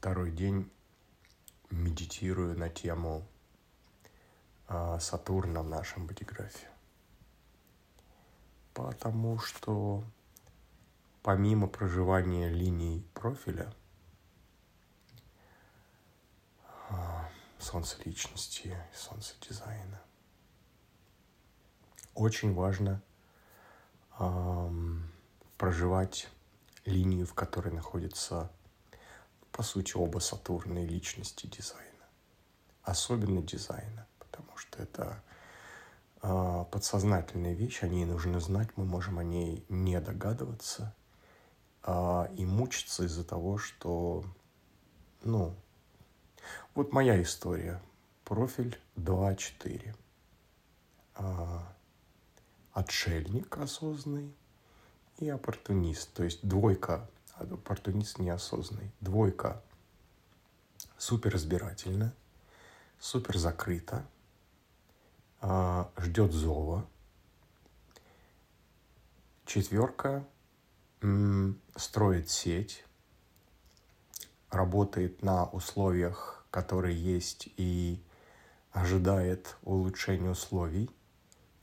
второй день медитирую на тему а, Сатурна в нашем бодиграфе. Потому что помимо проживания линий профиля, а, солнце личности, солнце дизайна, очень важно проживать линию, в которой находится, по сути, оба Сатурна и личности дизайна. Особенно дизайна, потому что это э, подсознательная вещь, о ней нужно знать, мы можем о ней не догадываться э, и мучиться из-за того, что, ну, вот моя история. Профиль 2.4. Э, отшельник осознанный, и оппортунист, то есть двойка, оппортунист неосознанный, двойка. Супер разбирательно, супер закрыто, а, ждет зова, четверка. Строит сеть, работает на условиях, которые есть, и ожидает улучшения условий,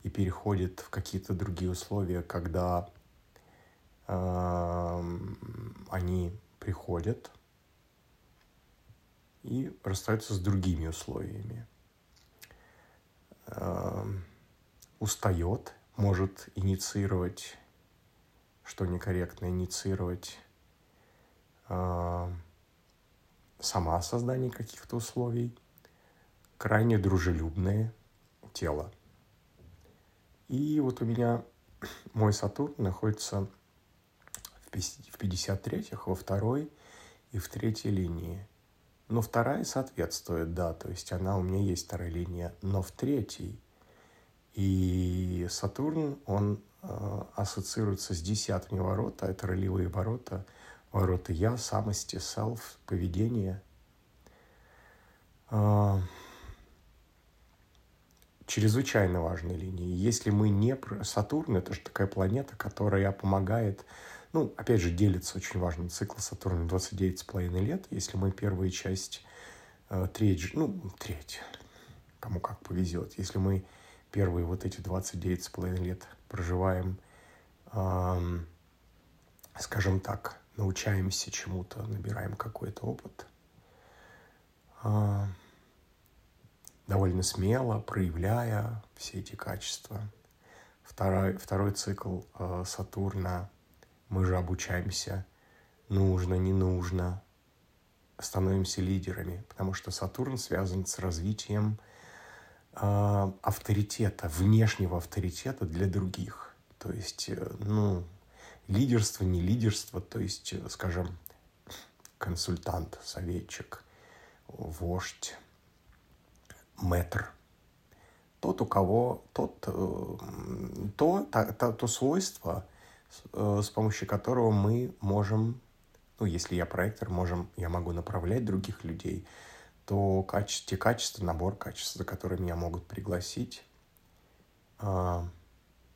и переходит в какие-то другие условия, когда они приходят и расстаются с другими условиями. Устает, может инициировать, что некорректно инициировать сама создание каких-то условий, крайне дружелюбное тело. И вот у меня мой Сатурн находится в 53-х, во второй и в третьей линии. Но вторая соответствует, да, то есть она у меня есть вторая линия, но в третьей. И Сатурн, он э, ассоциируется с десятыми ворота, это ролевые ворота, ворота я, самости, self, поведение. Э, чрезвычайно важные линии. Если мы не... Сатурн — это же такая планета, которая помогает ну, опять же, делится очень важный цикл Сатурна 29,5 лет. Если мы первая часть, э, треть, ну, треть, кому как повезет. Если мы первые вот эти 29,5 лет проживаем, эм, скажем так, научаемся чему-то, набираем какой-то опыт, э, довольно смело, проявляя все эти качества. Второй, второй цикл э, Сатурна мы же обучаемся. Нужно, не нужно. Становимся лидерами, потому что Сатурн связан с развитием э, авторитета, внешнего авторитета для других. То есть, э, ну, лидерство, не лидерство, то есть, э, скажем, консультант, советчик, вождь, метр. Тот, у кого, тот, э, то, то, то, то свойство – Э, с помощью которого мы можем, ну, если я проектор, можем, я могу направлять других людей, то качество, те качества, набор качеств, за которыми меня могут пригласить, а,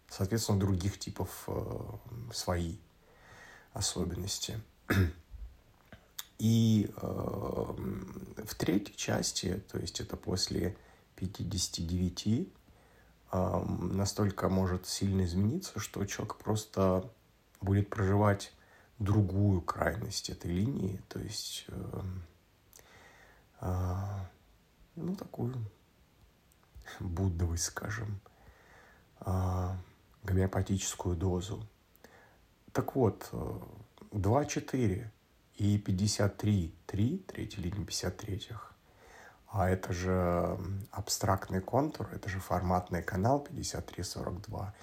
соответственно, других типов э, свои особенности. И э, в третьей части, то есть это после 59, настолько может сильно измениться, что человек просто будет проживать другую крайность этой линии, то есть, эм, а, ну, такую буддовость, скажем, а, гомеопатическую дозу. Так вот, 2-4 э, и 53-3, третья линия 53-х, а это же абстрактный контур, это же форматный канал 5342.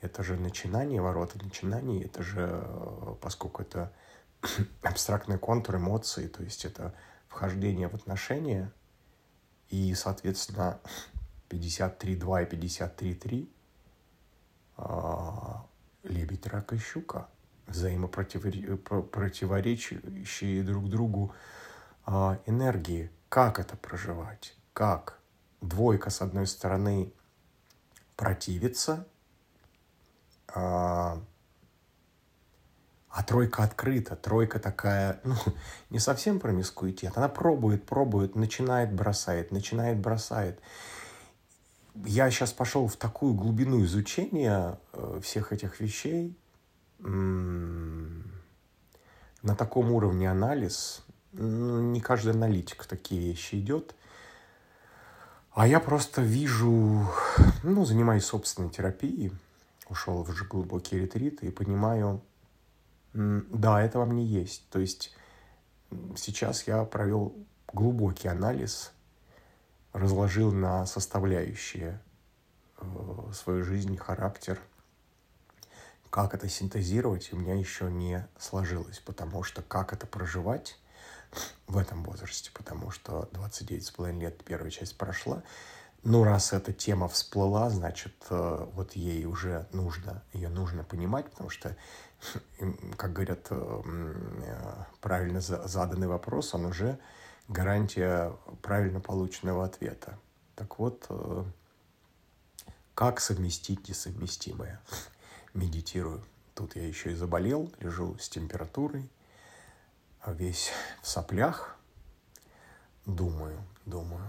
Это же начинание, ворота начинаний, это же, э, поскольку это абстрактный контур эмоций, то есть это вхождение в отношения, и, соответственно, 53.2 и 53.3 а, лебедь, рак и щука, взаимопротиворечащие друг другу а, энергии – как это проживать? Как? Двойка, с одной стороны, противится, а, А тройка открыта, тройка такая, ну, не совсем промискуитет. Она пробует, пробует, начинает, бросает, начинает, бросает. Я сейчас пошел в такую глубину изучения э, всех этих вещей, на таком уровне анализ, ну, не каждый аналитик в такие вещи идет. А я просто вижу, ну, занимаюсь собственной терапией, ушел в глубокий ретрит и понимаю, да, это во мне есть. То есть сейчас я провел глубокий анализ, разложил на составляющие э, свою жизнь, характер. Как это синтезировать, у меня еще не сложилось, потому что как это проживать в этом возрасте, потому что 29,5 лет первая часть прошла, ну, раз эта тема всплыла, значит, э, вот ей уже нужно, ее нужно понимать, потому что, как говорят, э, э, правильно заданный вопрос, он уже гарантия правильно полученного ответа. Так вот, как совместить несовместимое? Медитирую. Тут я еще и заболел, лежу с температурой, весь в соплях, думаю, думаю,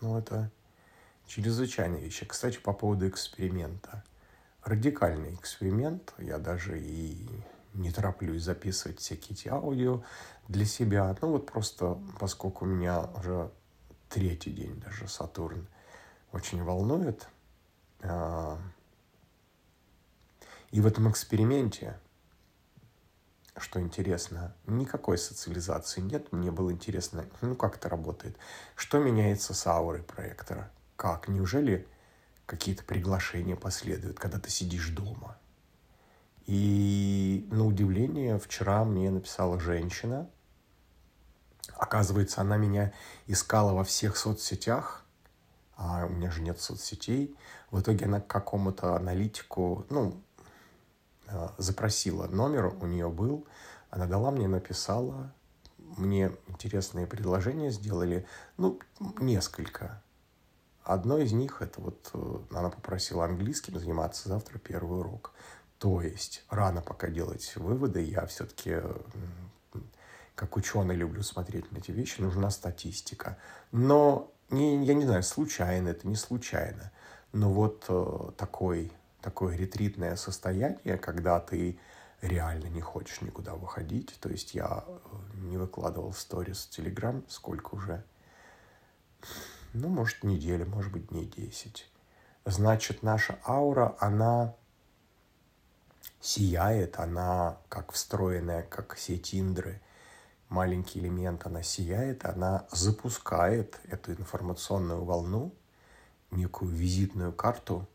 ну, это чрезвычайная вещь. Кстати, по поводу эксперимента. Радикальный эксперимент. Я даже и не тороплюсь записывать всякие эти аудио для себя. Ну, вот просто, поскольку меня уже третий день даже Сатурн очень волнует. А, и в этом эксперименте что интересно, никакой социализации нет. Мне было интересно, ну как это работает. Что меняется с аурой проектора? Как? Неужели какие-то приглашения последуют, когда ты сидишь дома? И на удивление вчера мне написала женщина. Оказывается, она меня искала во всех соцсетях, а у меня же нет соцсетей. В итоге она к какому-то аналитику, ну, запросила номер, у нее был, она дала мне, написала, мне интересные предложения сделали, ну, несколько. Одно из них, это вот э, она попросила английским заниматься завтра первый урок. То есть рано пока делать выводы, я все-таки как ученый люблю смотреть на эти вещи, нужна статистика. Но не, я не знаю, случайно это, не случайно. Но вот э, такой такое ретритное состояние, когда ты реально не хочешь никуда выходить. То есть я э, не выкладывал сторис в Телеграм, сколько уже? Ну, может, неделя, может быть, дней 10. Значит, наша аура, она сияет, она как встроенная, как сеть Индры, маленький элемент, она сияет, она запускает эту информационную волну, некую визитную карту –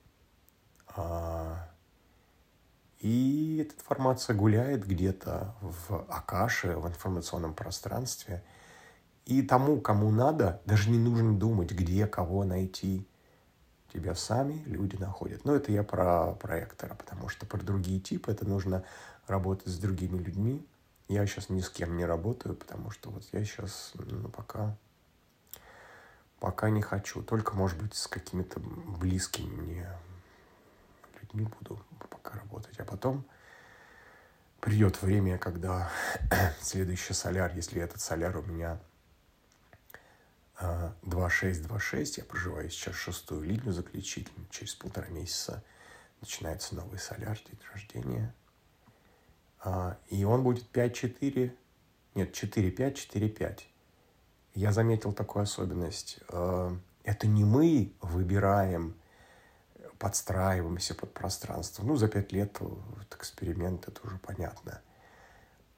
и эта информация гуляет где-то в Акаше, в информационном пространстве. И тому, кому надо, даже не нужно думать, где кого найти. Тебя сами люди находят. Но это я про проектора, потому что про другие типы это нужно работать с другими людьми. Я сейчас ни с кем не работаю, потому что вот я сейчас ну, пока, пока не хочу. Только, может быть, с какими-то близкими мне не буду пока работать. А потом придет время, когда следующий соляр, если этот соляр у меня 2626, а, я проживаю сейчас шестую линию заключительную, через полтора месяца начинается новый соляр, день рождения. А, и он будет 5-4, нет, 4-5, 4-5. Я заметил такую особенность. А, это не мы выбираем подстраиваемся под пространство. Ну, за пять лет вот, эксперимент, это уже понятно.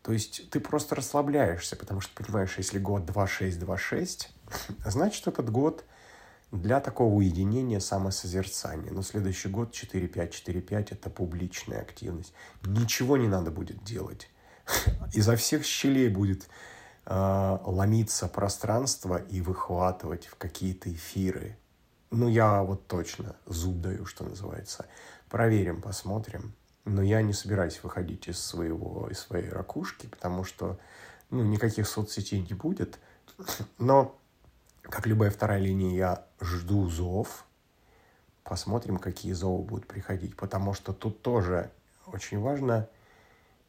То есть ты просто расслабляешься, потому что понимаешь, если год 2-6-2-6, значит, этот год для такого уединения, самосозерцания. Но следующий год 4-5-4-5 – это публичная активность. Ничего не надо будет делать. Изо всех щелей будет э, ломиться пространство и выхватывать в какие-то эфиры – ну, я вот точно зуб даю, что называется. Проверим, посмотрим. Но я не собираюсь выходить из своего, из своей ракушки, потому что, ну, никаких соцсетей не будет. Но, как любая вторая линия, я жду зов. Посмотрим, какие зовы будут приходить. Потому что тут тоже очень важно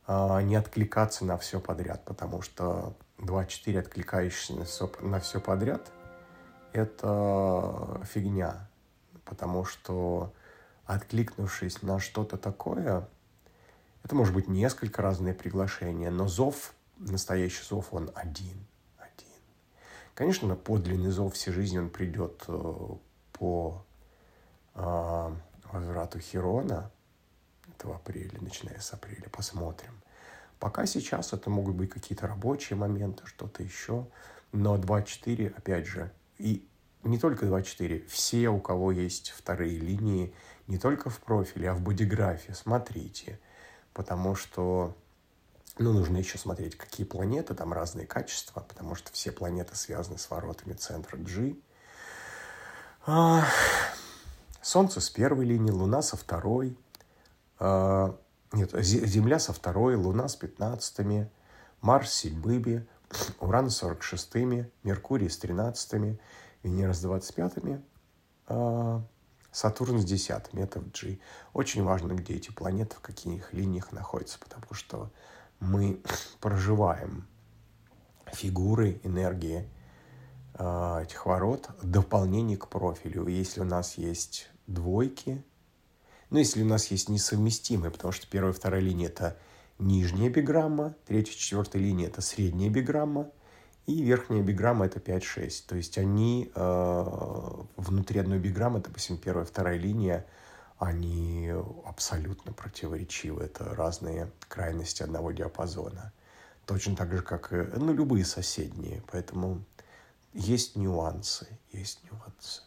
а, не откликаться на все подряд, потому что 2-4 откликающиеся на все подряд – это фигня, потому что откликнувшись на что-то такое, это может быть несколько разные приглашения, но зов, настоящий зов, он один. один. Конечно, на подлинный зов всей жизни он придет э, по э, возврату Херона, это в апреле, начиная с апреля, посмотрим. Пока сейчас это могут быть какие-то рабочие моменты, что-то еще, но 2.4, опять же, и не только 2.4, все, у кого есть вторые линии, не только в профиле, а в бодиграфе, смотрите, потому что ну, нужно еще смотреть, какие планеты, там разные качества, потому что все планеты связаны с воротами центра G. А, Солнце с первой линии, Луна со второй. А, нет, Земля со второй, Луна с пятнадцатыми, Марс с седьмыми, Уран с сорок шестыми, Меркурий с тринадцатыми, Венера с двадцать пятыми, а, Сатурн с десятыми, это в G. Очень важно, где эти планеты, в каких линиях находятся, потому что мы проживаем фигуры, энергии э, этих ворот, дополнение к профилю. Если у нас есть двойки. Ну, если у нас есть несовместимые, потому что первая и вторая линия – это нижняя биграмма, третья, четвертая линия – это средняя биграмма, и верхняя биграмма – это 5-6. То есть они э, внутри одной биграммы, допустим, первая вторая линия, они абсолютно противоречивы. Это разные крайности одного диапазона. Точно так же, как и ну, любые соседние. Поэтому есть нюансы, есть нюансы.